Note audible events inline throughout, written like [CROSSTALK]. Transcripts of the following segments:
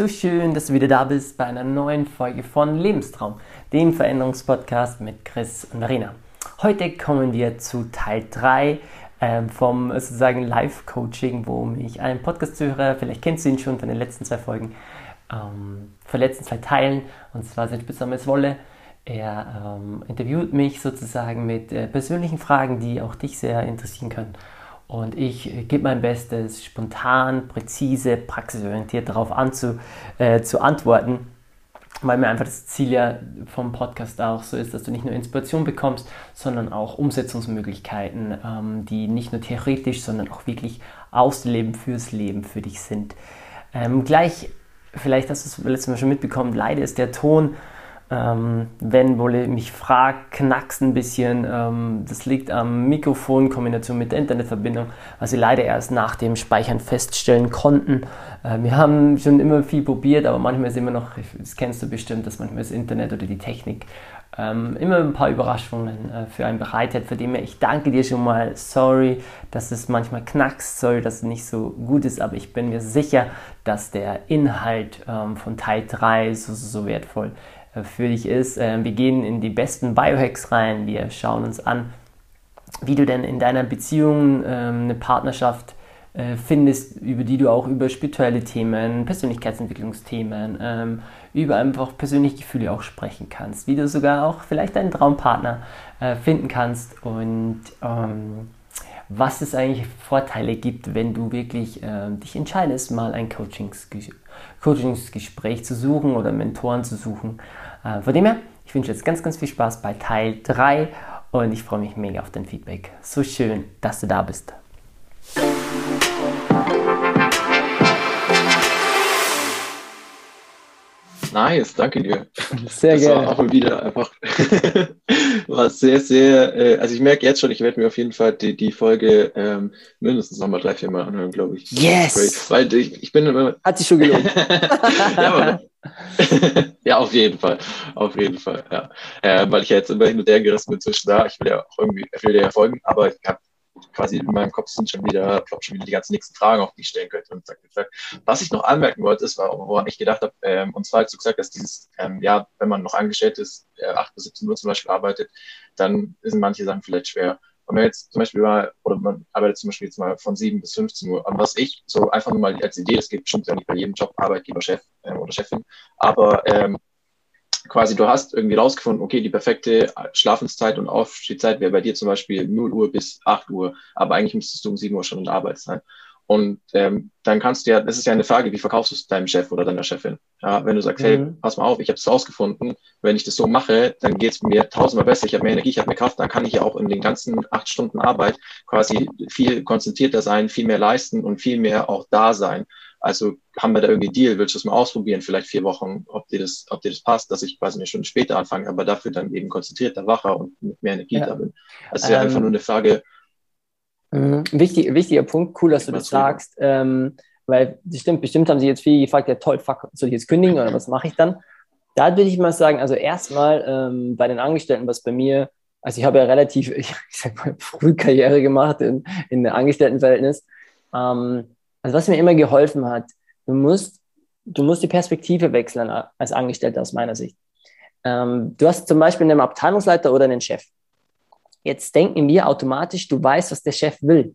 So schön, dass du wieder da bist bei einer neuen Folge von Lebenstraum, dem Veränderungspodcast mit Chris und Marina. Heute kommen wir zu Teil 3 ähm, vom sozusagen Live-Coaching, wo mich ein Podcast-Zuhörer, vielleicht kennst du ihn schon von den letzten zwei Folgen, ähm, von den letzten zwei Teilen, und zwar sein Spitzname ist Wolle. Er ähm, interviewt mich sozusagen mit äh, persönlichen Fragen, die auch dich sehr interessieren können. Und ich gebe mein Bestes, spontan, präzise, praxisorientiert darauf anzu, äh, zu antworten, weil mir einfach das Ziel ja vom Podcast auch so ist, dass du nicht nur Inspiration bekommst, sondern auch Umsetzungsmöglichkeiten, ähm, die nicht nur theoretisch, sondern auch wirklich ausleben fürs Leben für dich sind. Ähm, gleich, vielleicht hast du es letztes Mal schon mitbekommen, leider ist der Ton ähm, wenn Wolle mich fragt, knackst ein bisschen. Ähm, das liegt am Mikrofon in Kombination mit der Internetverbindung, was sie leider erst nach dem Speichern feststellen konnten. Äh, wir haben schon immer viel probiert, aber manchmal ist immer noch, das kennst du bestimmt, dass manchmal das Internet oder die Technik ähm, immer ein paar Überraschungen äh, für einen bereitet. Für dem ich danke dir schon mal. Sorry, dass es manchmal knackst, sorry, dass es nicht so gut ist, aber ich bin mir sicher, dass der Inhalt ähm, von Teil 3 so, so wertvoll ist für dich ist. Ähm, wir gehen in die besten Biohacks rein. Wir schauen uns an, wie du denn in deiner Beziehung ähm, eine Partnerschaft äh, findest, über die du auch über spirituelle Themen, Persönlichkeitsentwicklungsthemen, ähm, über einfach persönliche Gefühle auch sprechen kannst, wie du sogar auch vielleicht einen Traumpartner äh, finden kannst und was es eigentlich Vorteile gibt, wenn du wirklich dich entscheidest, mal ein Coachingsgespräch Coachingsgespräch zu suchen oder Mentoren zu suchen. Äh, von dem her, ich wünsche jetzt ganz, ganz viel Spaß bei Teil 3 und ich freue mich mega auf dein Feedback. So schön, dass du da bist. Nice, danke dir. Sehr das gerne. War auch wieder einfach [LAUGHS] war sehr, sehr, äh, also ich merke jetzt schon, ich werde mir auf jeden Fall die, die Folge ähm, mindestens nochmal drei, vier Mal anhören, glaube ich. Yes! Weil ich, ich bin immer. Hat sich schon gelohnt. [LAUGHS] ja, [LAUGHS] ja, auf jeden Fall. Auf jeden Fall, ja. Äh, weil ich ja jetzt immer hin und her gerissen bin zwischen da, ich will ja auch irgendwie, ich will ja folgen, aber ich habe quasi in meinem Kopf sind schon wieder, glaube schon wieder die ganzen nächsten Fragen, auf die ich stellen könnte. Und zack, zack. Was ich noch anmerken wollte, ist, woran ich gedacht habe, ähm, und zwar hast du gesagt, dass dieses, ähm, ja, wenn man noch angestellt ist, äh, 8 bis 17 Uhr zum Beispiel arbeitet, dann sind manche Sachen vielleicht schwer. Und wenn jetzt zum Beispiel mal, oder man arbeitet zum Beispiel jetzt mal von 7 bis 15 Uhr, aber was ich so einfach nur mal als Idee, das gibt bestimmt ja nicht bei jedem Job Arbeitgeber, Chef äh, oder Chefin, aber ähm, quasi du hast irgendwie rausgefunden, okay, die perfekte Schlafenszeit und Aufstehzeit wäre bei dir zum Beispiel 0 Uhr bis 8 Uhr, aber eigentlich müsstest du um 7 Uhr schon in der Arbeit sein. Und ähm, dann kannst du ja, das ist ja eine Frage, wie verkaufst du es deinem Chef oder deiner Chefin? Ja, wenn du sagst, mhm. hey, pass mal auf, ich habe es rausgefunden, wenn ich das so mache, dann geht es mir tausendmal besser, ich habe mehr Energie, ich habe mehr Kraft, dann kann ich ja auch in den ganzen acht Stunden Arbeit quasi viel konzentrierter sein, viel mehr leisten und viel mehr auch da sein. Also haben wir da irgendwie Deal, willst du es mal ausprobieren, vielleicht vier Wochen, ob dir das, ob dir das passt, dass ich quasi eine Stunde später anfange, aber dafür dann eben konzentrierter, wacher und mit mehr Energie ja. da bin. Also ähm, einfach nur eine Frage. Mhm. Wichtig, wichtiger Punkt, cool, dass du das sagst, ähm, weil bestimmt, bestimmt haben sie jetzt viel gefragt, ja toll, fuck, soll ich jetzt kündigen oder was mache ich dann? Da würde ich mal sagen, also erstmal ähm, bei den Angestellten, was bei mir, also ich habe ja relativ, [LAUGHS] ich, sag mal, früh Karriere gemacht in, in der Angestelltenverhältnis. Ähm, also was mir immer geholfen hat, du musst, du musst die Perspektive wechseln als Angestellter aus meiner Sicht. Ähm, du hast zum Beispiel einen Abteilungsleiter oder einen Chef. Jetzt denken wir automatisch, du weißt, was der Chef will.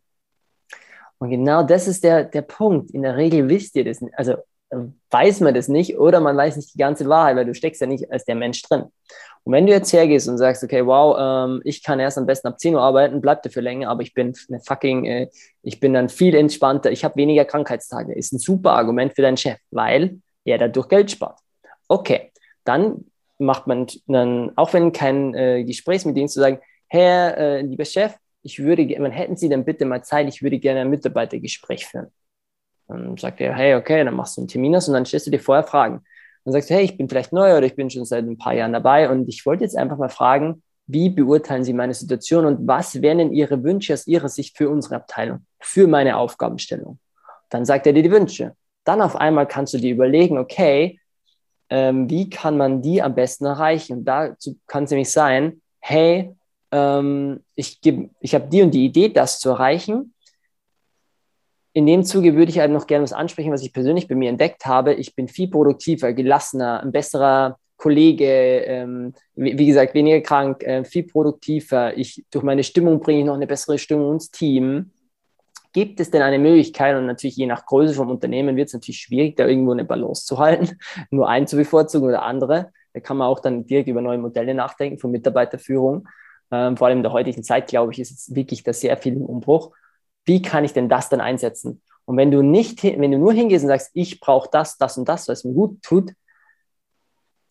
Und genau das ist der, der Punkt. In der Regel wisst ihr das nicht. Also weiß man das nicht oder man weiß nicht die ganze Wahrheit, weil du steckst ja nicht als der Mensch drin. Und wenn du jetzt hergehst und sagst, okay, wow, ähm, ich kann erst am besten ab 10 Uhr arbeiten, bleib dafür länger, aber ich bin eine fucking, äh, ich bin dann viel entspannter, ich habe weniger Krankheitstage, ist ein super Argument für deinen Chef, weil er dadurch Geld spart. Okay, dann macht man dann, auch wenn kein äh, Gespräch mit denen zu sagen, Herr, äh, lieber Chef, ich würde, man hätten Sie dann bitte mal Zeit, ich würde gerne ein Mitarbeitergespräch führen. Dann sagt er, hey, okay, dann machst du einen Termin aus und dann stellst du dir vorher Fragen. Dann sagst du, hey, ich bin vielleicht neu oder ich bin schon seit ein paar Jahren dabei und ich wollte jetzt einfach mal fragen, wie beurteilen Sie meine Situation und was wären denn Ihre Wünsche aus Ihrer Sicht für unsere Abteilung, für meine Aufgabenstellung? Dann sagt er dir die Wünsche. Dann auf einmal kannst du dir überlegen, okay, ähm, wie kann man die am besten erreichen? Und dazu kann es nämlich sein, hey, ähm, ich, ich habe die und die Idee, das zu erreichen in dem Zuge würde ich halt noch gerne was ansprechen, was ich persönlich bei mir entdeckt habe. Ich bin viel produktiver, gelassener, ein besserer Kollege, ähm, wie, wie, gesagt, weniger krank, äh, viel produktiver. Ich, durch meine Stimmung bringe ich noch eine bessere Stimmung ins Team. Gibt es denn eine Möglichkeit, und natürlich je nach Größe vom Unternehmen wird es natürlich schwierig, da irgendwo eine Balance zu halten, [LAUGHS] nur einen zu bevorzugen oder andere. Da kann man auch dann direkt über neue Modelle nachdenken von Mitarbeiterführung. Ähm, vor allem in der heutigen Zeit, glaube ich, ist es wirklich da sehr viel im Umbruch wie kann ich denn das dann einsetzen? Und wenn du nicht, wenn du nur hingehst und sagst, ich brauche das, das und das, was mir gut tut,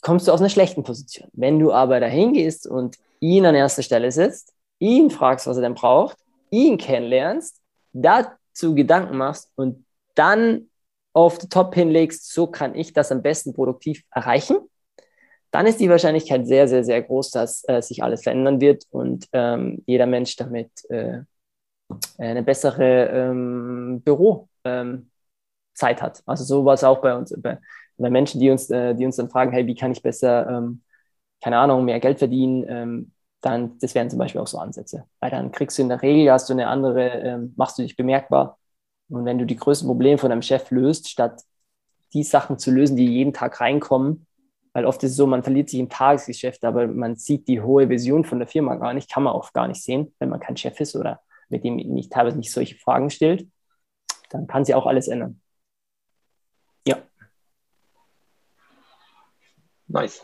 kommst du aus einer schlechten Position. Wenn du aber dahin gehst und ihn an erster Stelle setzt, ihn fragst, was er denn braucht, ihn kennenlernst, dazu Gedanken machst und dann auf den Top hinlegst, so kann ich das am besten produktiv erreichen, dann ist die Wahrscheinlichkeit sehr, sehr, sehr groß, dass äh, sich alles verändern wird und ähm, jeder Mensch damit äh, eine bessere ähm, Bürozeit ähm, hat. Also so war es auch bei uns, bei, bei Menschen, die uns, äh, die uns dann fragen, hey, wie kann ich besser, ähm, keine Ahnung, mehr Geld verdienen, ähm, dann, das wären zum Beispiel auch so Ansätze. Weil dann kriegst du in der Regel, hast du eine andere, ähm, machst du dich bemerkbar. Und wenn du die größten Probleme von deinem Chef löst, statt die Sachen zu lösen, die jeden Tag reinkommen, weil oft ist es so, man verliert sich im Tagesgeschäft, aber man sieht die hohe Vision von der Firma gar nicht, kann man auch gar nicht sehen, wenn man kein Chef ist oder mit dem mich teilweise nicht solche Fragen stellt, dann kann sie auch alles ändern. Ja. Nice.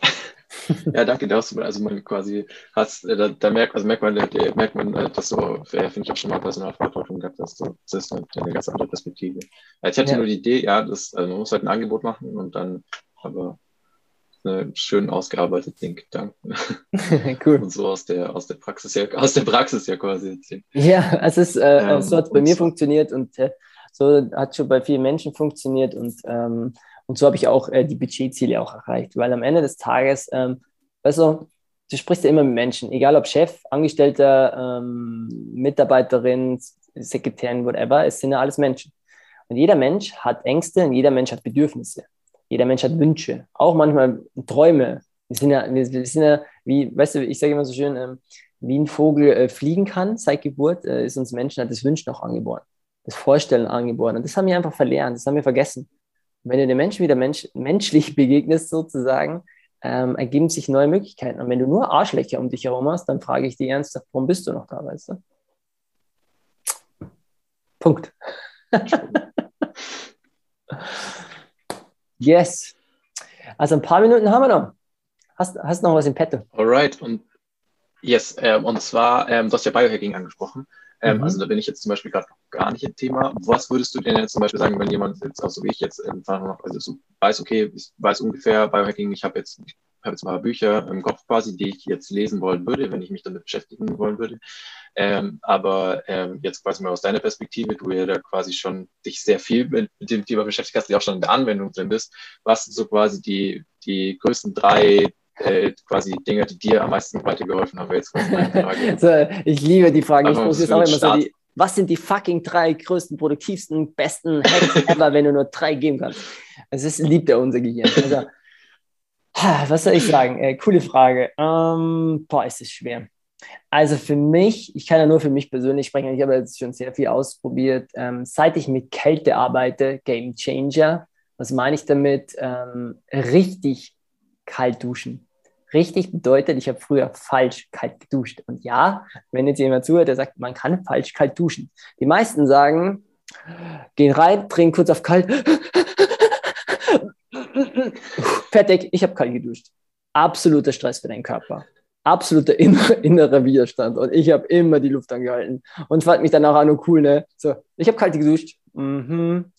[LAUGHS] ja, danke. Da hast du also man quasi hast, äh, da, da merkt, also merkt man, da, merkt man, äh, dass äh, finde ich auch schon mal Personalverantwortung gehabt hast. Das ist eine, eine ganz andere Perspektive. Ich hatte ja. nur die Idee, ja, das, also man muss halt ein Angebot machen und dann, aber ne, schön ausgearbeitet, den Gedanken. [LAUGHS] cool. Und so aus der, aus der Praxis ja, aus der Praxis ja quasi erzählen. Ja, es ist, äh, ähm, so hat es bei mir so. funktioniert und äh, so hat schon bei vielen Menschen funktioniert und, ähm, und so habe ich auch äh, die Budgetziele auch erreicht, weil am Ende des Tages, ähm, also du sprichst ja immer mit Menschen, egal ob Chef, Angestellter, ähm, Mitarbeiterin, Sekretärin, whatever, es sind ja alles Menschen. Und jeder Mensch hat Ängste und jeder Mensch hat Bedürfnisse. Jeder Mensch hat Wünsche, auch manchmal Träume. Wir sind ja, wir, sind ja wie, weißt du, ich sage immer so schön, ähm, wie ein Vogel äh, fliegen kann seit Geburt, äh, ist uns Menschen das Wünschen auch angeboren, das Vorstellen angeboren. Und das haben wir einfach verlernt, das haben wir vergessen. Und wenn du den Menschen wieder mensch, menschlich [LAUGHS] begegnest, sozusagen, ähm, ergeben sich neue Möglichkeiten. Und wenn du nur Arschlöcher um dich herum hast, dann frage ich dich ernsthaft, warum bist du noch da, weißt du? Punkt. [LAUGHS] Yes. Also ein paar Minuten haben wir noch. Hast, hast noch was im Petto? Alright. Und yes, ähm, und zwar, ähm, du hast ja Biohacking angesprochen. Ähm, mhm. Also da bin ich jetzt zum Beispiel gerade gar nicht im Thema. Was würdest du denn jetzt zum Beispiel sagen, wenn jemand jetzt auch so wie ich jetzt einfach also so weiß, okay, ich weiß ungefähr Biohacking, ich habe jetzt, ich habe jetzt mal Bücher im Kopf quasi, die ich jetzt lesen wollen würde, wenn ich mich damit beschäftigen wollen würde. Ähm, aber ähm, jetzt quasi mal aus deiner Perspektive, du ja da quasi schon dich sehr viel mit, mit dem Thema beschäftigt hast, die auch schon in der Anwendung drin bist. Was sind so quasi die, die größten drei äh, quasi Dinge, die dir am meisten weitergeholfen haben? Jetzt [LAUGHS] so, ich liebe die Frage. ich muss jetzt auch immer so die, was sind die fucking drei größten, produktivsten, besten Hacks ever, wenn du nur drei geben kannst? Es ist liebt er unser Gehirn. Also, was soll ich sagen? Äh, coole Frage. Ähm, boah, ist es schwer. Also für mich, ich kann ja nur für mich persönlich sprechen, ich habe jetzt schon sehr viel ausprobiert. Ähm, seit ich mit Kälte arbeite, Game Changer, was meine ich damit? Ähm, richtig kalt duschen. Richtig bedeutet, ich habe früher falsch kalt geduscht. Und ja, wenn jetzt jemand zuhört, der sagt, man kann falsch kalt duschen. Die meisten sagen, gehen rein, drehen kurz auf kalt. Fertig, ich habe kalt geduscht. Absoluter Stress für deinen Körper absoluter [LAUGHS] innerer Widerstand und ich habe immer die Luft angehalten und fand mich dann auch oh cool, ne? So, ich habe kalt geduscht. Mhm.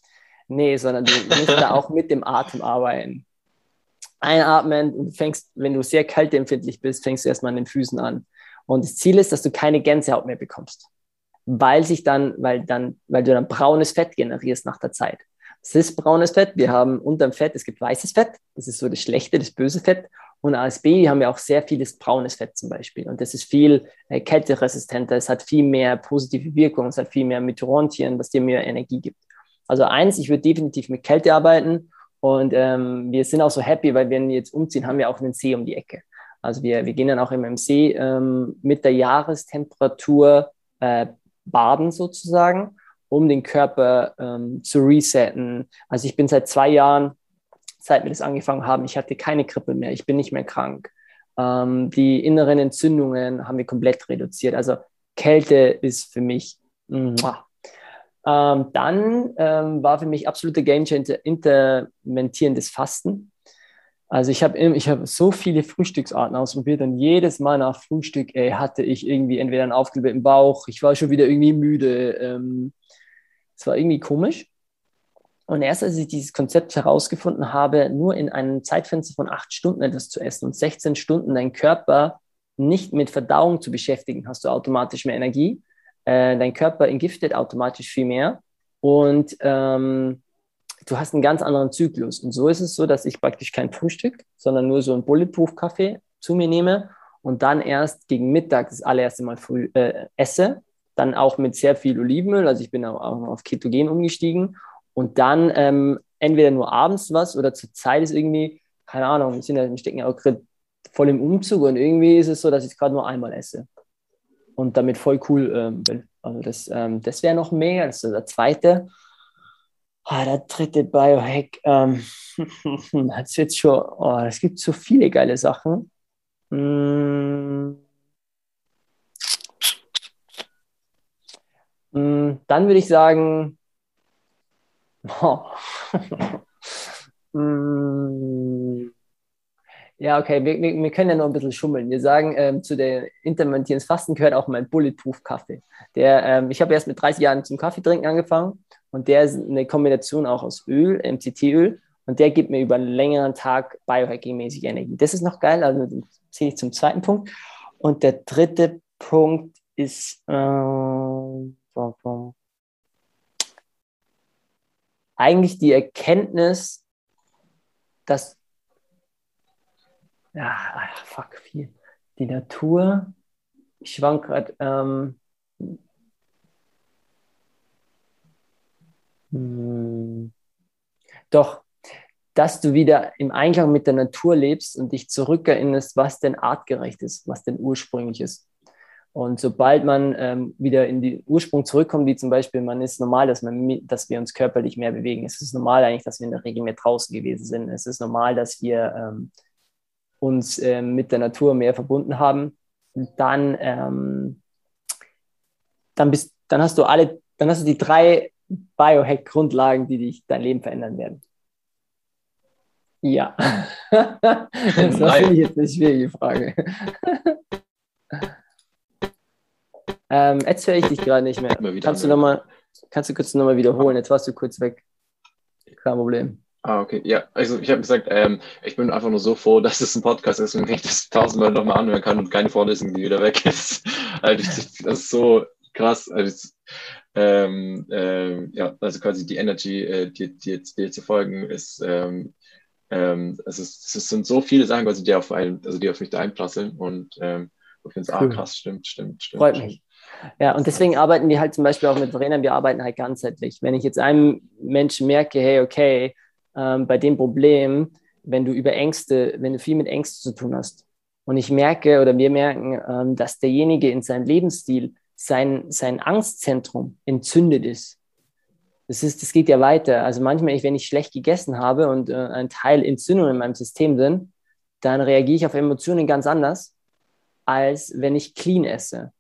Nee, sondern du musst da auch mit dem Atem arbeiten. Einatmen und fängst, wenn du sehr kälteempfindlich bist, fängst du erstmal an den Füßen an. Und das Ziel ist, dass du keine Gänsehaut mehr bekommst. Weil sich dann, weil dann, weil du dann braunes Fett generierst nach der Zeit. Das ist braunes Fett. Wir haben unterm Fett, es gibt weißes Fett. Das ist so das schlechte, das böse Fett. Und Baby haben wir auch sehr vieles braunes Fett zum Beispiel. Und das ist viel äh, kälteresistenter. Es hat viel mehr positive Wirkung. Es hat viel mehr Mitochondrien, was dir mehr Energie gibt. Also eins, ich würde definitiv mit Kälte arbeiten. Und ähm, wir sind auch so happy, weil wenn wir jetzt umziehen, haben wir auch einen See um die Ecke. Also wir, wir gehen dann auch immer im See ähm, mit der Jahrestemperatur äh, baden sozusagen. Um den Körper ähm, zu resetten. Also ich bin seit zwei Jahren, seit wir das angefangen haben, ich hatte keine Krippe mehr, ich bin nicht mehr krank. Ähm, die inneren Entzündungen haben wir komplett reduziert. Also Kälte ist für mich. Ähm, dann ähm, war für mich absolute Game Changer intermentierendes Fasten. Also ich habe ich hab so viele Frühstücksarten ausprobiert und jedes Mal nach Frühstück ey, hatte ich irgendwie entweder einen aufgeblähten Bauch, ich war schon wieder irgendwie müde. Ähm, es war irgendwie komisch. Und erst als ich dieses Konzept herausgefunden habe, nur in einem Zeitfenster von acht Stunden etwas zu essen und 16 Stunden deinen Körper nicht mit Verdauung zu beschäftigen, hast du automatisch mehr Energie. Äh, dein Körper entgiftet automatisch viel mehr und ähm, du hast einen ganz anderen Zyklus. Und so ist es so, dass ich praktisch kein Frühstück, sondern nur so einen Bulletproof-Kaffee zu mir nehme und dann erst gegen Mittag das allererste Mal früh äh, esse. Dann auch mit sehr viel Olivenöl, also ich bin auch auf Ketogen umgestiegen. Und dann ähm, entweder nur abends was oder zur Zeit ist irgendwie, keine Ahnung, wir, sind ja, wir stecken ja auch gerade voll im Umzug und irgendwie ist es so, dass ich gerade nur einmal esse und damit voll cool ähm, bin. Also das, ähm, das wäre noch mega. Das ist der zweite. Ah, der dritte Biohack. Ähm, [LAUGHS] das wird schon, oh, es gibt so viele geile Sachen. Mm. Dann würde ich sagen, [LAUGHS] mm. Ja, okay, wir, wir, wir, können ja noch ein bisschen schummeln. Wir sagen, ähm, zu der intermittierendes Fasten gehört auch mein Bulletproof-Kaffee. ähm, ich habe erst mit 30 Jahren zum Kaffee trinken angefangen und der ist eine Kombination auch aus Öl, MCT-Öl und der gibt mir über einen längeren Tag biohacking-mäßig Energie. Das ist noch geil, also zähle ich zum zweiten Punkt. Und der dritte Punkt ist äh, eigentlich die Erkenntnis, dass ja, ach, fuck, viel. Die Natur, ich schwank gerade, ähm, hm, doch, dass du wieder im Einklang mit der Natur lebst und dich zurückerinnerst, was denn artgerecht ist, was denn ursprünglich ist. Und sobald man ähm, wieder in den Ursprung zurückkommt, wie zum Beispiel, man ist normal, dass, man, dass wir uns körperlich mehr bewegen. Es ist normal eigentlich, dass wir in der Regel mehr draußen gewesen sind. Es ist normal, dass wir ähm, uns äh, mit der Natur mehr verbunden haben, dann, ähm, dann, bist, dann hast du alle, dann hast du die drei Biohack-Grundlagen, die dich dein Leben verändern werden. Ja. [LAUGHS] das war jetzt eine schwierige Frage. Ähm, jetzt höre ich dich gerade nicht mehr. Kannst du, noch mal, kannst du kurz nochmal wiederholen? Jetzt warst du kurz weg. Kein Problem. Ah, okay. Ja, also ich habe gesagt, ähm, ich bin einfach nur so froh, dass es ein Podcast ist und ich das tausendmal nochmal anhören kann und keine Vorlesung, die wieder weg ist. [LAUGHS] Also das ist so krass. Also, ähm, ähm, ja, also quasi die Energy, äh, die, die, die zu folgen, ist, ähm, ähm, es, ist, es sind so viele Sachen, also die auf, einen, also die auf mich da einprasseln und ähm, ich finde es cool. ah, krass, stimmt, stimmt, stimmt. Freut mich. Ja, und deswegen arbeiten wir halt zum Beispiel auch mit Verena, wir arbeiten halt ganzheitlich. Wenn ich jetzt einem Menschen merke, hey, okay, ähm, bei dem Problem, wenn du über Ängste, wenn du viel mit Ängsten zu tun hast. Und ich merke oder wir merken, ähm, dass derjenige in seinem Lebensstil sein, sein Angstzentrum entzündet ist. Das, ist. das geht ja weiter. Also manchmal, wenn ich schlecht gegessen habe und äh, ein Teil Entzündung in meinem System sind, dann reagiere ich auf Emotionen ganz anders, als wenn ich clean esse.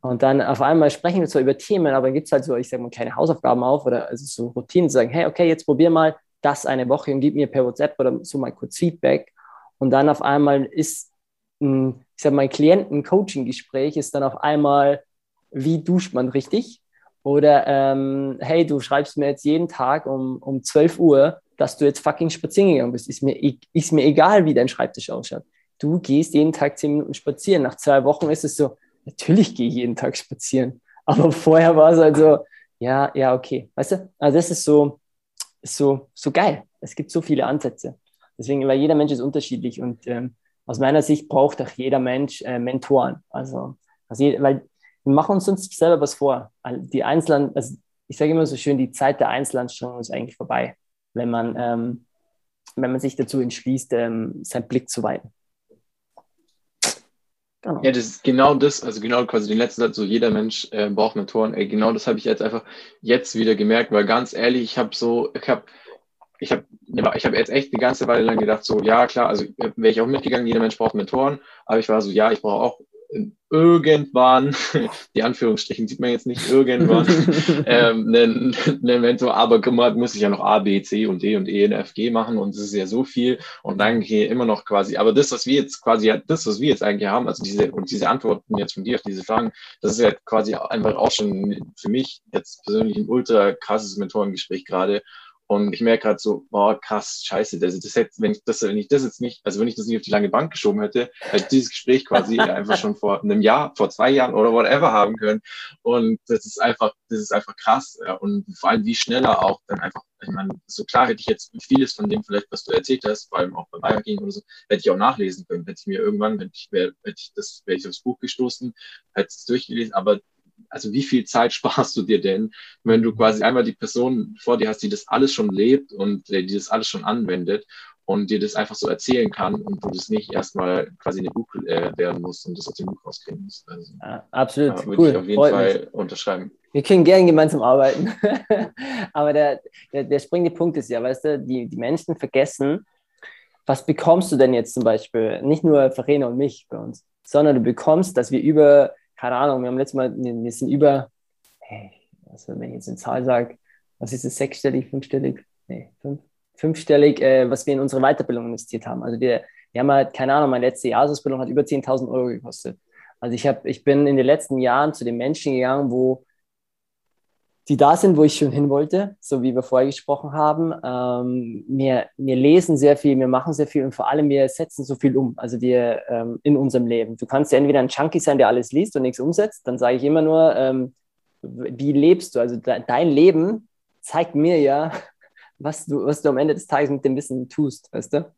Und dann auf einmal sprechen wir zwar über Themen, aber dann gibt es halt so, ich sage mal, kleine Hausaufgaben auf oder also so Routinen, zu sagen, hey, okay, jetzt probier mal das eine Woche und gib mir per WhatsApp oder so mal kurz Feedback. Und dann auf einmal ist, ein, ich sage mal, Klienten-Coaching-Gespräch ist dann auf einmal, wie duscht man richtig? Oder ähm, hey, du schreibst mir jetzt jeden Tag um, um 12 Uhr, dass du jetzt fucking spazieren gegangen bist. Ist mir, e-, ist mir egal, wie dein Schreibtisch ausschaut. Du gehst jeden Tag 10 Minuten spazieren. Nach zwei Wochen ist es so, natürlich gehe ich jeden Tag spazieren. Aber [LAUGHS] vorher war es halt so, ja, ja, okay. Weißt du? Also das ist so, so, so geil. Es gibt so viele Ansätze. Deswegen, weil jeder Mensch ist unterschiedlich und ähm, aus meiner Sicht braucht auch jeder Mensch äh, Mentoren. Also, also, weil wir machen uns sonst selber was vor. Die Einzelnen, also ich sage immer so schön, die Zeit der Einzelanstellung ist eigentlich vorbei, wenn man, ähm, wenn man sich dazu entschließt, ähm, seinen Blick zu weiten. Genau. Ja, das ist genau das, also genau quasi den letzten Satz, so jeder Mensch äh, braucht Mentoren. Ey, genau das habe ich jetzt einfach jetzt wieder gemerkt, weil ganz ehrlich, ich habe so, ich habe ich habe ich hab jetzt echt eine ganze Weile lang gedacht, so, ja, klar, also wäre ich auch mitgegangen, jeder Mensch braucht Mentoren, aber ich war so, ja, ich brauche auch irgendwann, [LAUGHS] die Anführungsstrichen sieht man jetzt nicht, irgendwann, [LAUGHS] ähm, einen, einen Mentor, aber kümmert, muss ich ja noch A, B, C und D und E und F, G machen und es ist ja so viel und dann gehe immer noch quasi, aber das, was wir jetzt quasi, das, was wir jetzt eigentlich haben, also diese, und diese Antworten jetzt von dir auf diese Fragen, das ist ja quasi einfach auch schon für mich jetzt persönlich ein ultra krasses Mentorengespräch gerade und ich merke gerade so, boah, krass, scheiße, das, das hätte, wenn ich das, wenn ich das jetzt nicht, also wenn ich das nicht auf die lange Bank geschoben hätte, hätte dieses Gespräch quasi [LAUGHS] einfach schon vor einem Jahr, vor zwei Jahren oder whatever haben können. Und das ist einfach, das ist einfach krass. Ja. Und vor allem wie schneller auch dann einfach, ich meine, so klar hätte ich jetzt vieles von dem vielleicht, was du erzählt hast, vor allem auch beim Biking oder so, hätte ich auch nachlesen können. Hätte ich mir irgendwann, hätte ich, wäre, hätte ich das, wäre ich aufs Buch gestoßen, hätte es durchgelesen, aber also wie viel Zeit [LAUGHS] sparst du dir denn, wenn du quasi einmal die Person vor dir hast, die das alles schon lebt und äh, die das alles schon anwendet und dir das einfach so erzählen kann und du das nicht erstmal quasi in ein Buch äh, werden musst und das aus dem Buch rauskriegen musst. Also, ja, absolut. Ja, würde cool. ich auf jeden Freut Fall mich. unterschreiben. Wir können gerne gemeinsam arbeiten. [LAUGHS] Aber der, der, der springende Punkt ist ja, weißt du, die, die Menschen vergessen, was bekommst du denn jetzt zum Beispiel? Nicht nur Verena und mich bei uns, sondern du bekommst, dass wir über keine Ahnung, wir haben letztes Mal, wir sind über, hey, also wenn ich jetzt eine Zahl sage, was ist es, sechsstellig, fünfstellig? Nee, fünf, fünfstellig, äh, was wir in unsere Weiterbildung investiert haben. Also wir, wir haben halt, keine Ahnung, meine letzte Jahresausbildung hat über 10.000 Euro gekostet. Also ich, hab, ich bin in den letzten Jahren zu den Menschen gegangen, wo die da sind, wo ich schon hin wollte, so wie wir vorher gesprochen haben. Ähm, wir, wir lesen sehr viel, wir machen sehr viel und vor allem wir setzen so viel um, also wir ähm, in unserem Leben. Du kannst ja entweder ein Junkie sein, der alles liest und nichts umsetzt, dann sage ich immer nur, ähm, wie lebst du? Also de dein Leben zeigt mir ja, [LAUGHS] was du, was du am Ende des Tages mit dem Wissen tust, weißt du?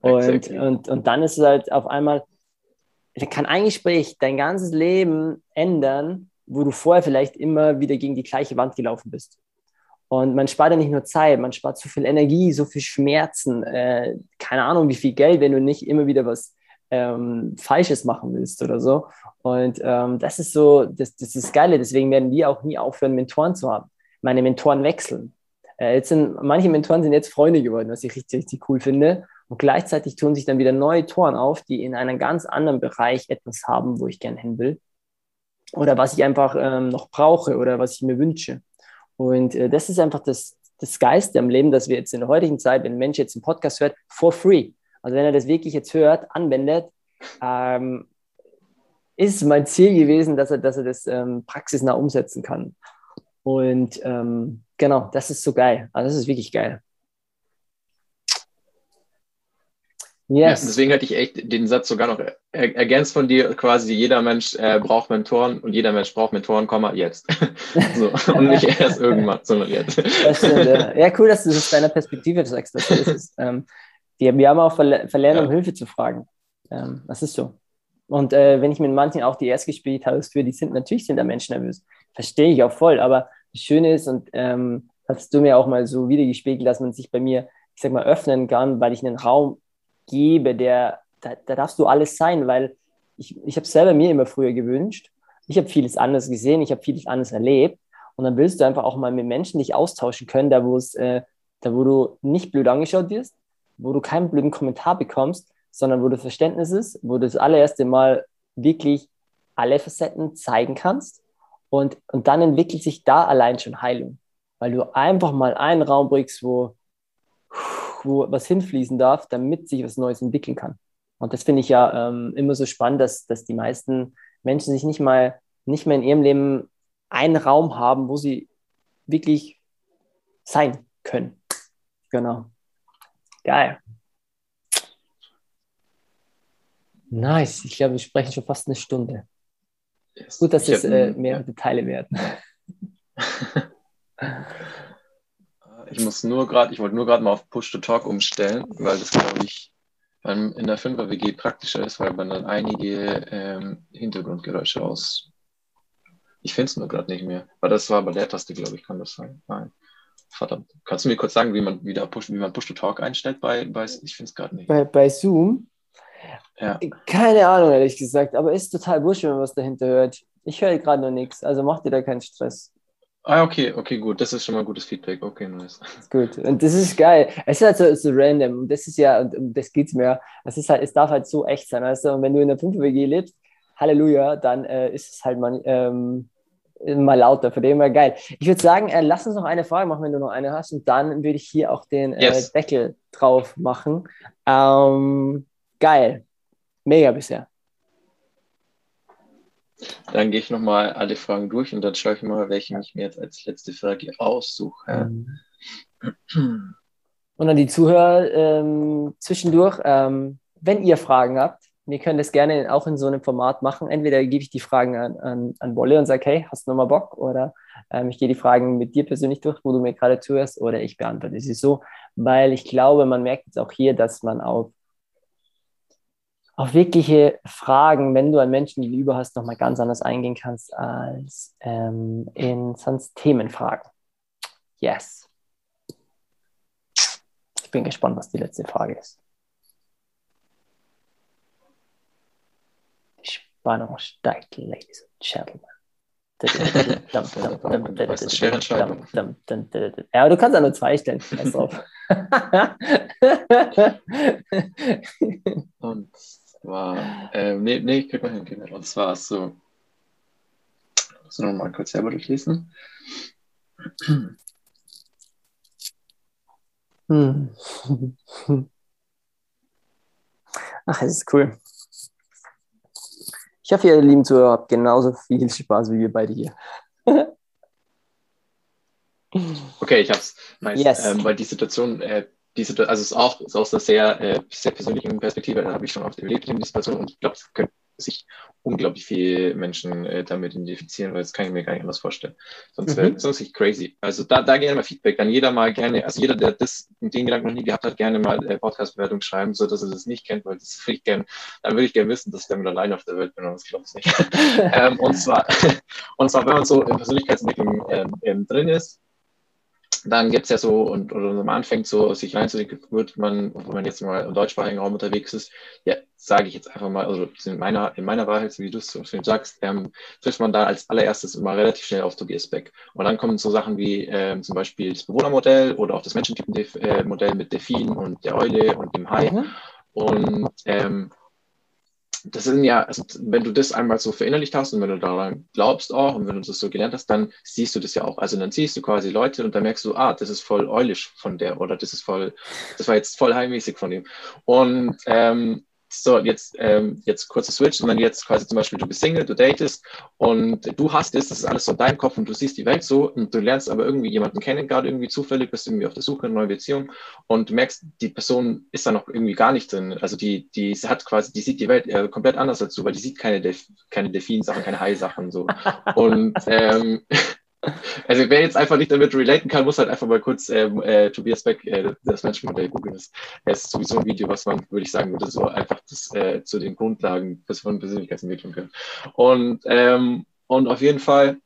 Und, exactly. und, und dann ist es halt auf einmal, kann ein Gespräch dein ganzes Leben ändern, wo du vorher vielleicht immer wieder gegen die gleiche Wand gelaufen bist. Und man spart ja nicht nur Zeit, man spart so viel Energie, so viel Schmerzen, äh, keine Ahnung, wie viel Geld, wenn du nicht immer wieder was ähm, Falsches machen willst oder so. Und ähm, das ist so, das, das ist das Geile. Deswegen werden wir auch nie aufhören, Mentoren zu haben. Meine Mentoren wechseln. Äh, jetzt sind, manche Mentoren sind jetzt Freunde geworden, was ich richtig, richtig cool finde. Und gleichzeitig tun sich dann wieder neue Toren auf, die in einem ganz anderen Bereich etwas haben, wo ich gerne hin will oder was ich einfach ähm, noch brauche oder was ich mir wünsche. Und äh, das ist einfach das, das Geiste am Leben, dass wir jetzt in der heutigen Zeit, wenn ein Mensch jetzt einen Podcast hört, for free, also wenn er das wirklich jetzt hört, anwendet, ähm, ist mein Ziel gewesen, dass er, dass er das ähm, praxisnah umsetzen kann. Und ähm, genau, das ist so geil. Also das ist wirklich geil. Yes. Ja, deswegen hätte ich echt den Satz sogar noch er ergänzt von dir, quasi jeder Mensch äh, braucht Mentoren und jeder Mensch braucht Mentoren, Komma, jetzt. [LAUGHS] so, und nicht [LAUGHS] erst irgendwann, sondern jetzt. Stimmt, ja. ja, cool, dass du das aus deiner Perspektive sagst. Das ist, ähm, wir, wir haben auch verle verlernt, ja. um Hilfe zu fragen. Ähm, das ist so. Und äh, wenn ich mit manchen auch die Erstgespräche habe, für die sind natürlich sind da Menschen nervös. Verstehe ich auch voll, aber das Schöne ist, und ähm, hast du mir auch mal so wiedergespiegelt, dass man sich bei mir, ich sag mal, öffnen kann, weil ich einen Raum gebe, der, da, da darfst du alles sein, weil ich, ich habe selber mir immer früher gewünscht. Ich habe vieles anders gesehen, ich habe vieles anders erlebt. Und dann willst du einfach auch mal mit Menschen dich austauschen können, da wo es, äh, da wo du nicht blöd angeschaut wirst, wo du keinen blöden Kommentar bekommst, sondern wo du Verständnis ist, wo du das allererste Mal wirklich alle Facetten zeigen kannst. Und, und dann entwickelt sich da allein schon Heilung. Weil du einfach mal einen Raum bringst, wo wo was hinfließen darf, damit sich was Neues entwickeln kann. Und das finde ich ja ähm, immer so spannend, dass, dass die meisten Menschen sich nicht mal nicht mehr in ihrem Leben einen Raum haben, wo sie wirklich sein können. Genau. Geil. Nice. Ich glaube, wir sprechen schon fast eine Stunde. Gut, dass es äh, mehrere Teile werden. [LAUGHS] Ich muss nur gerade, ich wollte nur gerade mal auf Push to Talk umstellen, weil das glaube ich in der 5er WG praktischer ist, weil man dann einige ähm, Hintergrundgeräusche aus. Ich finde es nur gerade nicht mehr. Weil das war bei der Taste, glaube ich, kann das sein. Nein. Verdammt. Kannst du mir kurz sagen, wie man wieder Push, wie man Push to Talk einstellt bei, bei ich finde es gerade nicht. Bei, bei Zoom? Ja. Keine Ahnung, ehrlich gesagt, aber ist total wurscht, wenn man was dahinter hört. Ich höre gerade noch nichts, also mach dir da keinen Stress. Ah, okay, okay, gut. Das ist schon mal gutes Feedback. Okay, nice. Gut. Und das ist geil. Es ist halt so, so random. Das ist ja, und um das geht's mir. Es ist halt, es darf halt so echt sein, weißt du? Und wenn du in der 5 WG lebst, Halleluja, dann äh, ist es halt mal, ähm, mal lauter. Von dem her geil. Ich würde sagen, äh, lass uns noch eine Frage machen, wenn du noch eine hast. Und dann würde ich hier auch den äh, yes. Deckel drauf machen. Ähm, geil. Mega bisher. Dann gehe ich nochmal alle Fragen durch und dann schaue ich mal, welche ich mir jetzt als letzte Frage aussuche. Mhm. [CLEARS THROAT] Und an die Zuhörer ähm, zwischendurch, ähm, wenn ihr Fragen habt, wir können das gerne auch in so einem Format machen. Entweder gebe ich die Fragen an, an, an Wolle und sage, hey, hast du nochmal Bock? Oder ähm, ich gehe die Fragen mit dir persönlich durch, wo du mir gerade zuhörst, oder ich beantworte sie so, weil ich glaube, man merkt jetzt auch hier, dass man auf auf wirkliche Fragen, wenn du einen Menschen gegenüber hast, nochmal ganz anders eingehen kannst als ähm, in sonst Themenfragen. Yes. Ich bin gespannt, was die letzte Frage ist. Die Spannung steigt, Ladies and Gentlemen. Das ist schwere Entscheidung. Ja, aber du kannst ja nur zwei stellen. Pass auf. Und war, äh, nee, nee, krieg mal hin, Und zwar so, so nochmal kurz selber durchlesen. Hm. [LAUGHS] Ach, es ist cool. Ich hoffe, ihr lieben Zuhörer habt genauso viel Spaß wie wir beide hier. [LAUGHS] okay, ich hab's. Nice. Yes. Ähm, weil die Situation äh, diese, also es ist auch ist aus einer sehr, äh, sehr persönlichen Perspektive, da habe ich schon oft erlebt in dieser Situation und ich glaube, es können sich unglaublich viele Menschen äh, damit identifizieren, weil das kann ich mir gar nicht anders vorstellen. Sonst wäre mhm. sonst nicht crazy. Also da, da gerne mal Feedback, dann jeder mal gerne, also jeder, der das den Gedanken noch nie gehabt hat, gerne mal äh, Podcast-Bewertung schreiben, so dass er das nicht kennt, weil das würde ich gerne, dann würde ich gerne wissen, dass ich damit allein auf der Welt bin, aber das glaube ich nicht. [LAUGHS] ähm, und zwar, [LAUGHS] und zwar, wenn man so in Persönlichkeitsentwicklung ähm, ähm, drin ist, dann gibt es ja so, und oder man anfängt so sich reinzudenken, wird man, wenn man jetzt mal im deutschsprachigen Raum unterwegs ist, ja, sage ich jetzt einfach mal, also in meiner, in meiner Wahrheit, wie du es so schön sagst, ähm, trifft man da als allererstes immer relativ schnell auf Tobias Beck. Und dann kommen so Sachen wie ähm, zum Beispiel das Bewohnermodell oder auch das Menschentypen-Modell mit Delfin und der Eule und dem Hai. Mhm. Und ähm, das sind ja, also wenn du das einmal so verinnerlicht hast und wenn du daran glaubst auch und wenn du das so gelernt hast, dann siehst du das ja auch. Also dann siehst du quasi Leute und dann merkst du, ah, das ist voll eulisch von der oder das ist voll, das war jetzt voll heimmäßig von ihm. Und ähm, so, jetzt, ähm, jetzt kurzer Switch und dann jetzt quasi zum Beispiel, du bist Single, du datest und du hast es, das ist alles so in deinem Kopf und du siehst die Welt so und du lernst aber irgendwie jemanden kennen, gerade irgendwie zufällig, bist irgendwie auf der Suche, eine neue Beziehung und du merkst, die Person ist da noch irgendwie gar nicht drin. Also die, die hat quasi, die sieht die Welt äh, komplett anders als du, weil die sieht keine, Delf keine Delfin-Sachen, keine Hai-Sachen so. [LAUGHS] Und ähm, also wer jetzt einfach nicht damit relaten kann, muss halt einfach mal kurz ähm, äh, Tobias Beck, äh, das Menschenmodell googeln. Es ist sowieso ein Video, was man, würde ich sagen, würde so einfach das, äh, zu den Grundlagen von Persönlichkeitsentwicklung können. Und, ähm, und auf jeden Fall,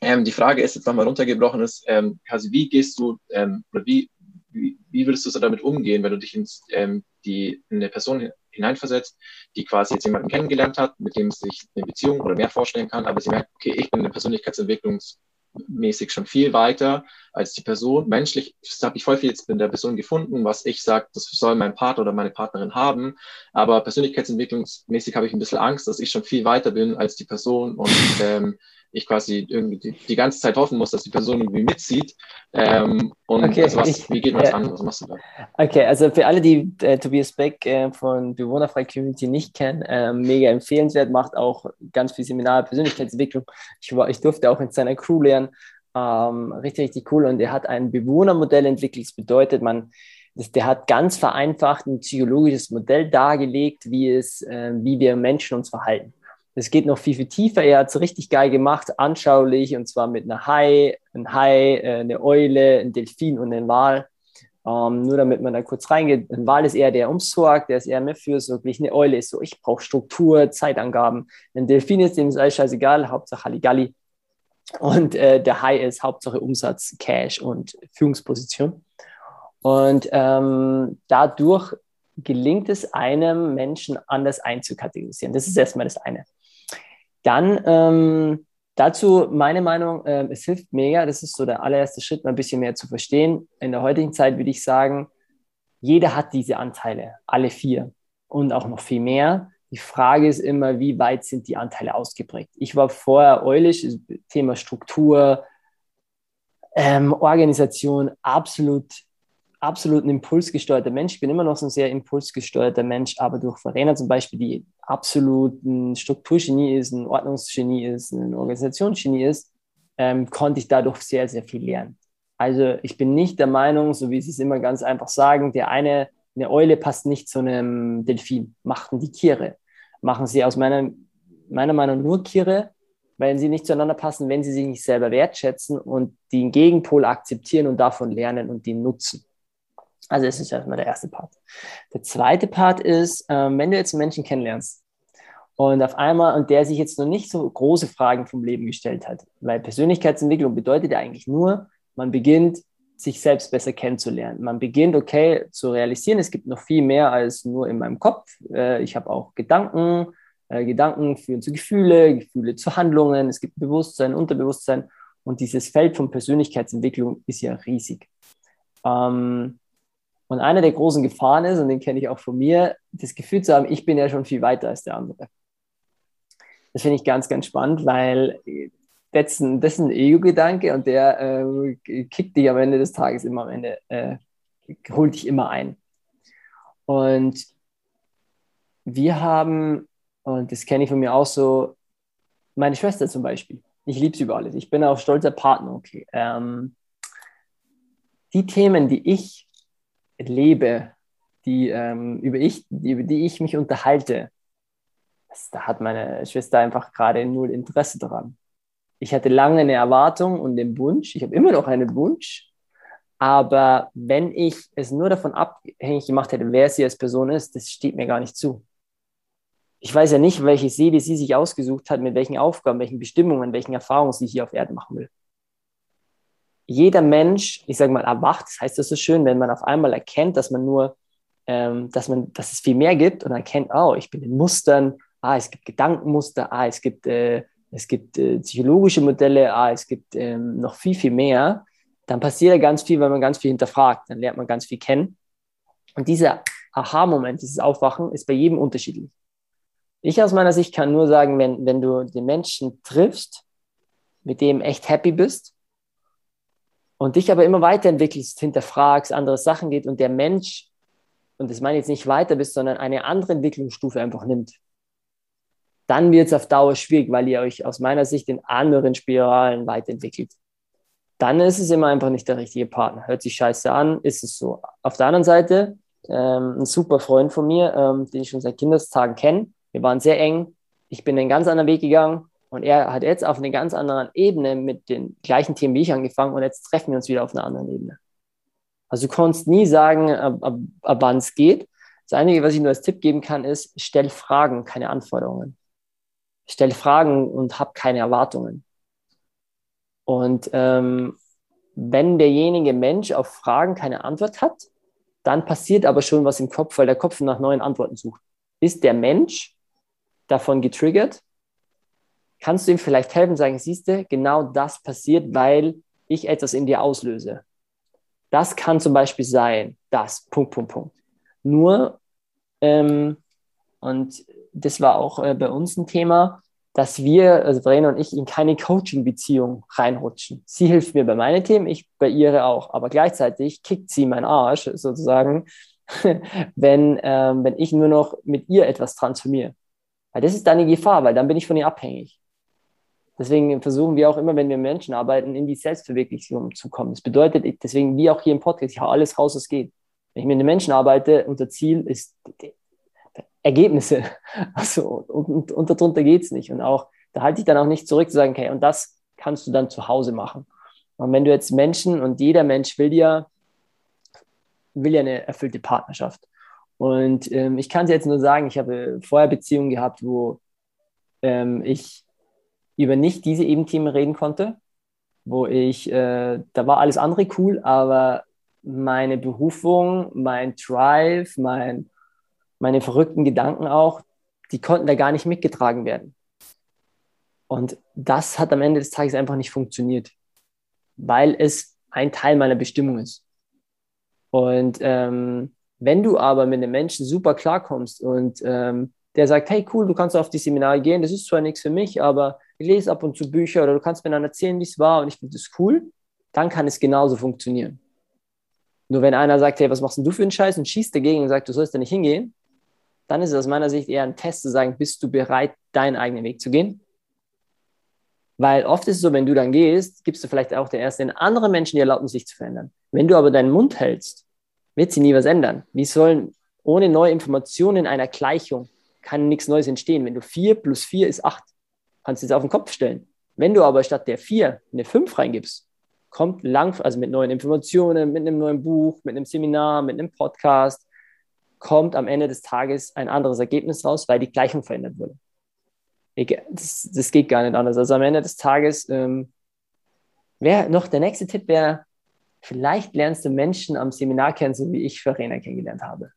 ähm, die Frage ist jetzt nochmal runtergebrochen, ist, ähm, quasi wie gehst du, ähm, oder wie, wie, wie würdest du so damit umgehen, wenn du dich ins, ähm, die, in eine Person hineinversetzt, die quasi jetzt jemanden kennengelernt hat, mit dem sie sich eine Beziehung oder mehr vorstellen kann, aber sie merkt, okay, ich bin eine Persönlichkeitsentwicklungsmäßig schon viel weiter als die Person. Menschlich habe ich voll viel jetzt in der Person gefunden, was ich sage, das soll mein Partner oder meine Partnerin haben. Aber persönlichkeitsentwicklungsmäßig habe ich ein bisschen Angst, dass ich schon viel weiter bin als die Person und ähm, ich quasi irgendwie die, die, ganze Zeit hoffen muss, dass die Person irgendwie mitzieht. Ähm, und okay, also was, ich, wie geht man das an? Was machst du da? Okay, also für alle, die äh, Tobias Beck äh, von Bewohnerfrei Community nicht kennen, äh, mega empfehlenswert, macht auch ganz viel Seminare, Persönlichkeitsentwicklung. Ich, war, ich durfte auch in seiner Crew lernen. Ähm, richtig, richtig cool. Und er hat ein Bewohnermodell entwickelt. Das bedeutet, man, der hat ganz vereinfacht ein psychologisches Modell dargelegt, wie, es, äh, wie wir Menschen uns verhalten. Es geht noch viel, viel tiefer. Er hat es richtig geil gemacht, anschaulich, und zwar mit einer Hai, ein Hai, äh, eine Eule, ein Delfin und ein Wal. Ähm, nur damit man da kurz reingeht. Ein Wal ist eher der umsorgt, der ist eher mehr fürsorglich. Eine Eule ist so, ich brauche Struktur, Zeitangaben. Ein Delfin ist dem ist alles scheißegal, Hauptsache Halligalli. Und äh, der Hai ist Hauptsache Umsatz, Cash und Führungsposition. Und ähm, dadurch gelingt es einem Menschen anders einzukategorisieren? Das ist erstmal das eine. Dann ähm, dazu meine Meinung, äh, es hilft mega, das ist so der allererste Schritt, mal ein bisschen mehr zu verstehen. In der heutigen Zeit würde ich sagen, jeder hat diese Anteile, alle vier und auch noch viel mehr. Die Frage ist immer, wie weit sind die Anteile ausgeprägt? Ich war vorher eulisch, Thema Struktur, ähm, Organisation, absolut, absolut ein impulsgesteuerter Mensch. Ich bin immer noch so ein sehr impulsgesteuerter Mensch, aber durch Verena zum Beispiel, die absolut ein Strukturgenie ist, ein Ordnungsgenie ist, ein Organisationsgenie ist, ähm, konnte ich dadurch sehr, sehr viel lernen. Also ich bin nicht der Meinung, so wie Sie es immer ganz einfach sagen, der eine, eine Eule passt nicht zu einem Delfin, machten die Tiere. Machen sie aus meiner, meiner Meinung nur Tiere, weil sie nicht zueinander passen, wenn sie sich nicht selber wertschätzen und den Gegenpol akzeptieren und davon lernen und den nutzen. Also das ist erstmal der erste Part. Der zweite Part ist, ähm, wenn du jetzt einen Menschen kennenlernst und auf einmal, und der sich jetzt noch nicht so große Fragen vom Leben gestellt hat, weil Persönlichkeitsentwicklung bedeutet ja eigentlich nur, man beginnt, sich selbst besser kennenzulernen. Man beginnt, okay, zu realisieren, es gibt noch viel mehr als nur in meinem Kopf. Äh, ich habe auch Gedanken, äh, Gedanken führen zu Gefühle, Gefühle zu Handlungen, es gibt Bewusstsein, Unterbewusstsein und dieses Feld von Persönlichkeitsentwicklung ist ja riesig. Ähm, und eine der großen Gefahren ist, und den kenne ich auch von mir, das Gefühl zu haben, ich bin ja schon viel weiter als der andere. Das finde ich ganz, ganz spannend, weil das ist ein, ein Ego-Gedanke und der äh, kickt dich am Ende des Tages immer am Ende, äh, holt dich immer ein. Und wir haben, und das kenne ich von mir auch so, meine Schwester zum Beispiel. Ich liebe sie über alles. Ich bin auch stolzer Partner, okay. Ähm, die Themen, die ich lebe, die, ähm, über, ich, die, über die ich mich unterhalte, das, da hat meine Schwester einfach gerade null Interesse daran. Ich hatte lange eine Erwartung und den Wunsch, ich habe immer noch einen Wunsch, aber wenn ich es nur davon abhängig gemacht hätte, wer sie als Person ist, das steht mir gar nicht zu. Ich weiß ja nicht, welche Seele sie sich ausgesucht hat, mit welchen Aufgaben, welchen Bestimmungen, welchen Erfahrungen sie hier auf Erden machen will jeder Mensch, ich sage mal, erwacht. Das heißt, das ist schön, wenn man auf einmal erkennt, dass man nur, ähm, dass man, dass es viel mehr gibt und erkennt, oh, ich bin in Mustern, ah, es gibt Gedankenmuster, ah, es gibt, äh, es gibt äh, psychologische Modelle, ah, es gibt ähm, noch viel, viel mehr. Dann passiert ja ganz viel, weil man ganz viel hinterfragt. Dann lernt man ganz viel kennen. Und dieser Aha-Moment, dieses Aufwachen, ist bei jedem unterschiedlich. Ich aus meiner Sicht kann nur sagen, wenn, wenn du den Menschen triffst, mit dem echt happy bist, und dich aber immer weiterentwickelst, hinterfragst, andere Sachen geht und der Mensch, und das meine ich jetzt nicht weiter bist, sondern eine andere Entwicklungsstufe einfach nimmt, dann wird es auf Dauer schwierig, weil ihr euch aus meiner Sicht in anderen Spiralen weiterentwickelt. Dann ist es immer einfach nicht der richtige Partner. Hört sich scheiße an, ist es so. Auf der anderen Seite, ähm, ein super Freund von mir, ähm, den ich schon seit Kindestagen kenne. Wir waren sehr eng. Ich bin einen ganz anderen Weg gegangen. Und er hat jetzt auf einer ganz anderen Ebene mit den gleichen Themen wie ich angefangen und jetzt treffen wir uns wieder auf einer anderen Ebene. Also du konntest nie sagen, ab, ab, ab wann es geht. Das Einige, was ich nur als Tipp geben kann, ist, stell Fragen, keine Anforderungen. Stell Fragen und hab keine Erwartungen. Und ähm, wenn derjenige Mensch auf Fragen keine Antwort hat, dann passiert aber schon was im Kopf, weil der Kopf nach neuen Antworten sucht. Ist der Mensch davon getriggert, kannst du ihm vielleicht helfen, sagen, siehst du, genau das passiert, weil ich etwas in dir auslöse. Das kann zum Beispiel sein, das, Punkt, Punkt, Punkt. Nur, ähm, und das war auch äh, bei uns ein Thema, dass wir, also Verena und ich, in keine Coaching-Beziehung reinrutschen. Sie hilft mir bei meinen Themen, ich bei ihre auch. Aber gleichzeitig kickt sie meinen Arsch sozusagen, [LAUGHS] wenn, ähm, wenn ich nur noch mit ihr etwas transformiere. Weil das ist dann die Gefahr, weil dann bin ich von ihr abhängig. Deswegen versuchen wir auch immer, wenn wir Menschen arbeiten, in die Selbstverwirklichung zu kommen. Das bedeutet, deswegen wie auch hier im Podcast, ich hau alles raus, was geht. Wenn ich mit den Menschen arbeite, unser Ziel ist Ergebnisse. [LAUGHS] Also, und, und darunter geht es nicht. Und auch, da halte ich dann auch nicht zurück zu sagen, okay, und das kannst du dann zu Hause machen. Und wenn du jetzt Menschen, und jeder Mensch will ja, will ja eine erfüllte Partnerschaft. Und ähm, ich kann es jetzt nur sagen, ich habe vorher Beziehungen gehabt, wo ähm, ich über nicht diese eben Themen reden konnte, wo ich, äh, da war alles andere cool, aber meine Berufung, mein Drive, mein, meine verrückten Gedanken auch, die konnten da gar nicht mitgetragen werden. Und das hat am Ende des Tages einfach nicht funktioniert, weil es ein Teil meiner Bestimmung ist. Und ähm, wenn du aber mit einem Menschen super klarkommst und ähm, der sagt, hey cool, du kannst auf die Seminare gehen, das ist zwar nichts für mich, aber ich lese ab und zu Bücher oder du kannst mir dann erzählen, wie es war und ich finde das cool, dann kann es genauso funktionieren. Nur wenn einer sagt, hey, was machst denn du für einen Scheiß und schießt dagegen und sagt, du sollst da nicht hingehen, dann ist es aus meiner Sicht eher ein Test zu sagen, bist du bereit, deinen eigenen Weg zu gehen? Weil oft ist es so, wenn du dann gehst, gibst du vielleicht auch der Erste in andere Menschen die Erlaubnis, sich zu verändern. Wenn du aber deinen Mund hältst, wird sie nie was ändern. Wie sollen ohne neue Informationen in einer Gleichung kann nichts Neues entstehen. Wenn du 4 plus 4 ist 8, kannst du es auf den Kopf stellen. Wenn du aber statt der 4 eine 5 reingibst, kommt lang, also mit neuen Informationen, mit einem neuen Buch, mit einem Seminar, mit einem Podcast, kommt am Ende des Tages ein anderes Ergebnis raus, weil die Gleichung verändert wurde. Das, das geht gar nicht anders. Also am Ende des Tages ähm, wäre noch der nächste Tipp wäre, vielleicht lernst du Menschen am Seminar kennen, so wie ich Verena kennengelernt habe.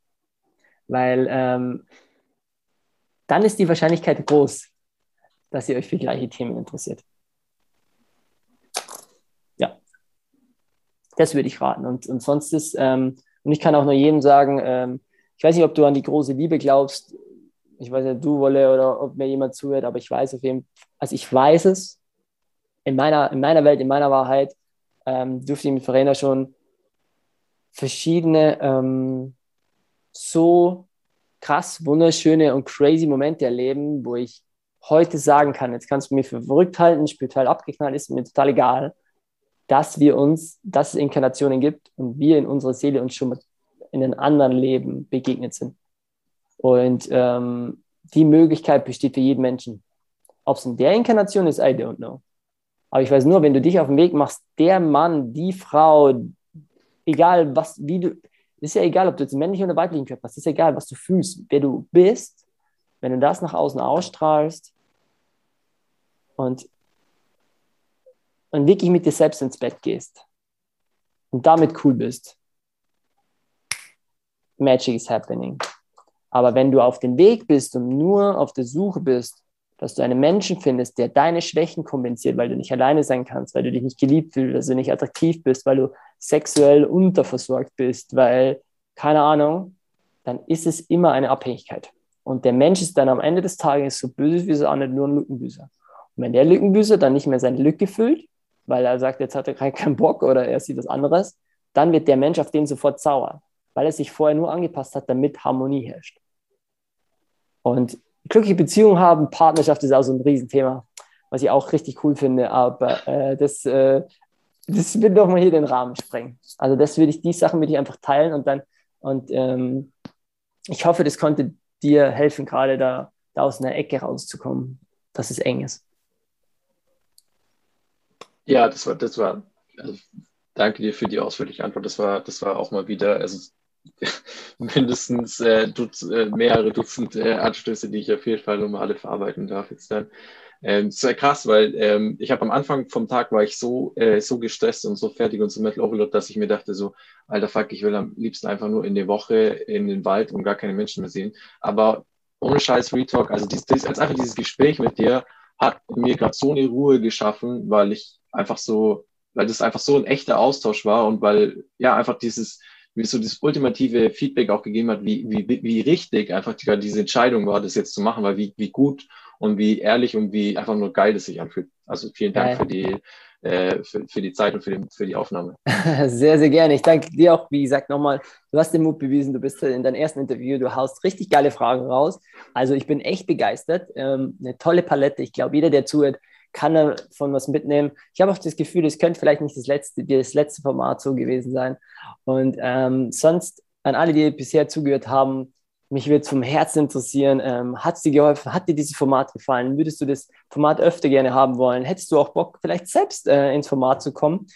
Weil ähm, dann ist die Wahrscheinlichkeit groß, dass ihr euch für gleiche Themen interessiert. Ja, das würde ich raten. Und, und sonst ist, ähm, und ich kann auch nur jedem sagen, ähm, ich weiß nicht, ob du an die große Liebe glaubst. Ich weiß nicht, du wolle oder ob mir jemand zuhört, aber ich weiß auf jeden Fall, also ich weiß es, in meiner, in meiner Welt, in meiner Wahrheit, ähm, durfte ich mit Verena schon verschiedene ähm, so krass wunderschöne und crazy Momente erleben, wo ich heute sagen kann, jetzt kannst du mir für verrückt halten, spirituell abgeknallt, ist mir total egal, dass wir uns, dass es Inkarnationen gibt und wir in unserer Seele uns schon in einem anderen Leben begegnet sind. Und ähm, die Möglichkeit besteht für jeden Menschen. Ob es in der Inkarnation ist, I don't know. Aber ich weiß nur, wenn du dich auf den Weg machst, der Mann, die Frau, egal was, wie du, ist ja egal, ob du jetzt einen männlichen oder weiblichen Körper hast, ist ja egal, was du fühlst, wer du bist, wenn du das nach außen ausstrahlst und, und wirklich mit dir selbst ins Bett gehst und damit cool bist, Magic is happening. Aber wenn du auf dem Weg bist und nur auf der Suche bist, dass du einen Menschen findest, der deine Schwächen kompensiert, weil du nicht alleine sein kannst, weil du dich nicht geliebt fühlst, dass du nicht attraktiv bist, weil du sexuell unterversorgt bist, weil, keine Ahnung, dann ist es immer eine Abhängigkeit. Und der Mensch ist dann am Ende des Tages so böse wie auch nicht nur ein Lückenbüßer. Und wenn der Lückenbüßer dann nicht mehr seine Lücke füllt, weil er sagt, jetzt hat er keinen Bock oder er sieht was anderes, dann wird der Mensch auf den sofort sauer, weil er sich vorher nur angepasst hat, damit Harmonie herrscht. Und glückliche Beziehungen haben, Partnerschaft ist auch so ein Riesenthema, was ich auch richtig cool finde, aber äh, das, äh, das wird doch mal hier den Rahmen sprengen. Also das würde ich, die Sachen mit dir einfach teilen und dann, und ähm, ich hoffe, das konnte dir helfen, gerade da, da aus einer Ecke rauszukommen, dass es eng ist. Ja, das war, das war, also danke dir für die ausführliche Antwort. Das war, das war auch mal wieder, also [LAUGHS] mindestens äh, Dutz, äh, mehrere Dutzend äh, Anstöße, die ich auf jeden Fall nochmal alle verarbeiten darf jetzt dann. Ähm, das war krass, weil ähm, ich habe am Anfang vom Tag war ich so äh, so gestresst und so fertig und so Metal Overload, dass ich mir dachte so, alter Fuck, ich will am liebsten einfach nur in die Woche in den Wald und gar keine Menschen mehr sehen. Aber ohne Scheiß Retalk, also dies, dies, als einfach dieses Gespräch mit dir hat mir gerade so eine Ruhe geschaffen, weil ich einfach so, weil das einfach so ein echter Austausch war und weil ja einfach dieses mir so das ultimative Feedback auch gegeben hat, wie, wie, wie richtig einfach diese Entscheidung war, das jetzt zu machen, weil wie, wie gut und wie ehrlich und wie einfach nur geil das sich anfühlt. Also vielen Dank für die, äh, für, für die Zeit und für die, für die Aufnahme. [LAUGHS] Sehr, sehr gerne. Ich danke dir auch, wie gesagt, nochmal. Du hast den Mut bewiesen, du bist in deinem ersten Interview, du haust richtig geile Fragen raus. Also ich bin echt begeistert. Ähm, eine tolle Palette. Ich glaube, jeder, der zuhört, kann davon was mitnehmen. Ich habe auch das Gefühl, es könnte vielleicht nicht das letzte, das letzte Format so gewesen sein. Und ähm, sonst an alle, die bisher zugehört haben, mich würde es vom Herzen interessieren, ähm, hat es dir geholfen, hat dir dieses Format gefallen? Würdest du das Format öfter gerne haben wollen? Hättest du auch Bock, vielleicht selbst äh, ins Format zu kommen?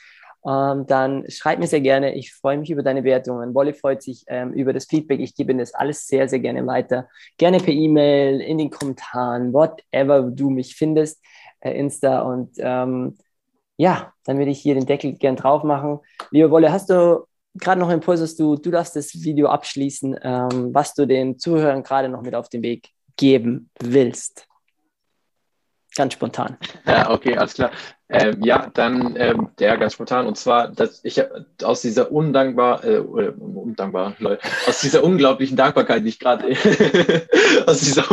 Ähm, dann schreib mir sehr gerne. Ich freue mich über deine Wertungen. Wolle freut sich ähm, über das Feedback. Ich gebe Ihnen das alles sehr, sehr gerne weiter. Gerne per E-Mail, in den Kommentaren, whatever du mich findest Insta. Und ähm, ja, dann würde ich hier den Deckel gern drauf machen. Liebe Wolle, hast du gerade noch Impuls hast du, du darfst das Video abschließen, ähm, was du den Zuhörern gerade noch mit auf den Weg geben willst. Ganz spontan. Ja, okay, alles klar. Ähm, ja, dann ähm, der ganz spontan und zwar, dass ich aus dieser undankbar, äh, undankbar, Leute, aus dieser unglaublichen Dankbarkeit, die ich gerade [LAUGHS] aus dieser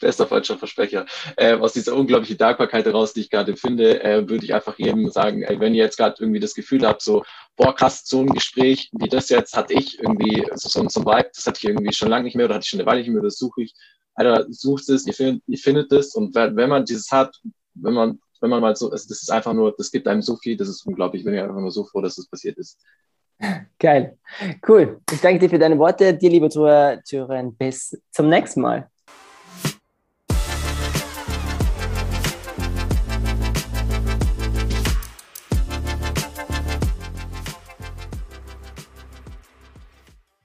bester falscher Versprecher, äh, aus dieser unglaublichen Dankbarkeit heraus, die ich gerade finde, äh, würde ich einfach jedem sagen, ey, wenn ihr jetzt gerade irgendwie das Gefühl habt, so, boah, krass, so ein Gespräch wie das jetzt hatte ich irgendwie, so, so, so ein Vibe, das hatte ich irgendwie schon lange nicht mehr oder hatte ich schon eine Weile nicht mehr, das suche ich. Alter, sucht es, ihr findet, ihr findet es und wenn man dieses hat, wenn man wenn man mal so, also das ist einfach nur, das gibt einem so viel, das ist unglaublich. Ich bin ja einfach nur so froh, dass das passiert ist. [LAUGHS] Geil. Cool. Ich danke dir für deine Worte. Dir, liebe Zuhörer, bis zum nächsten Mal.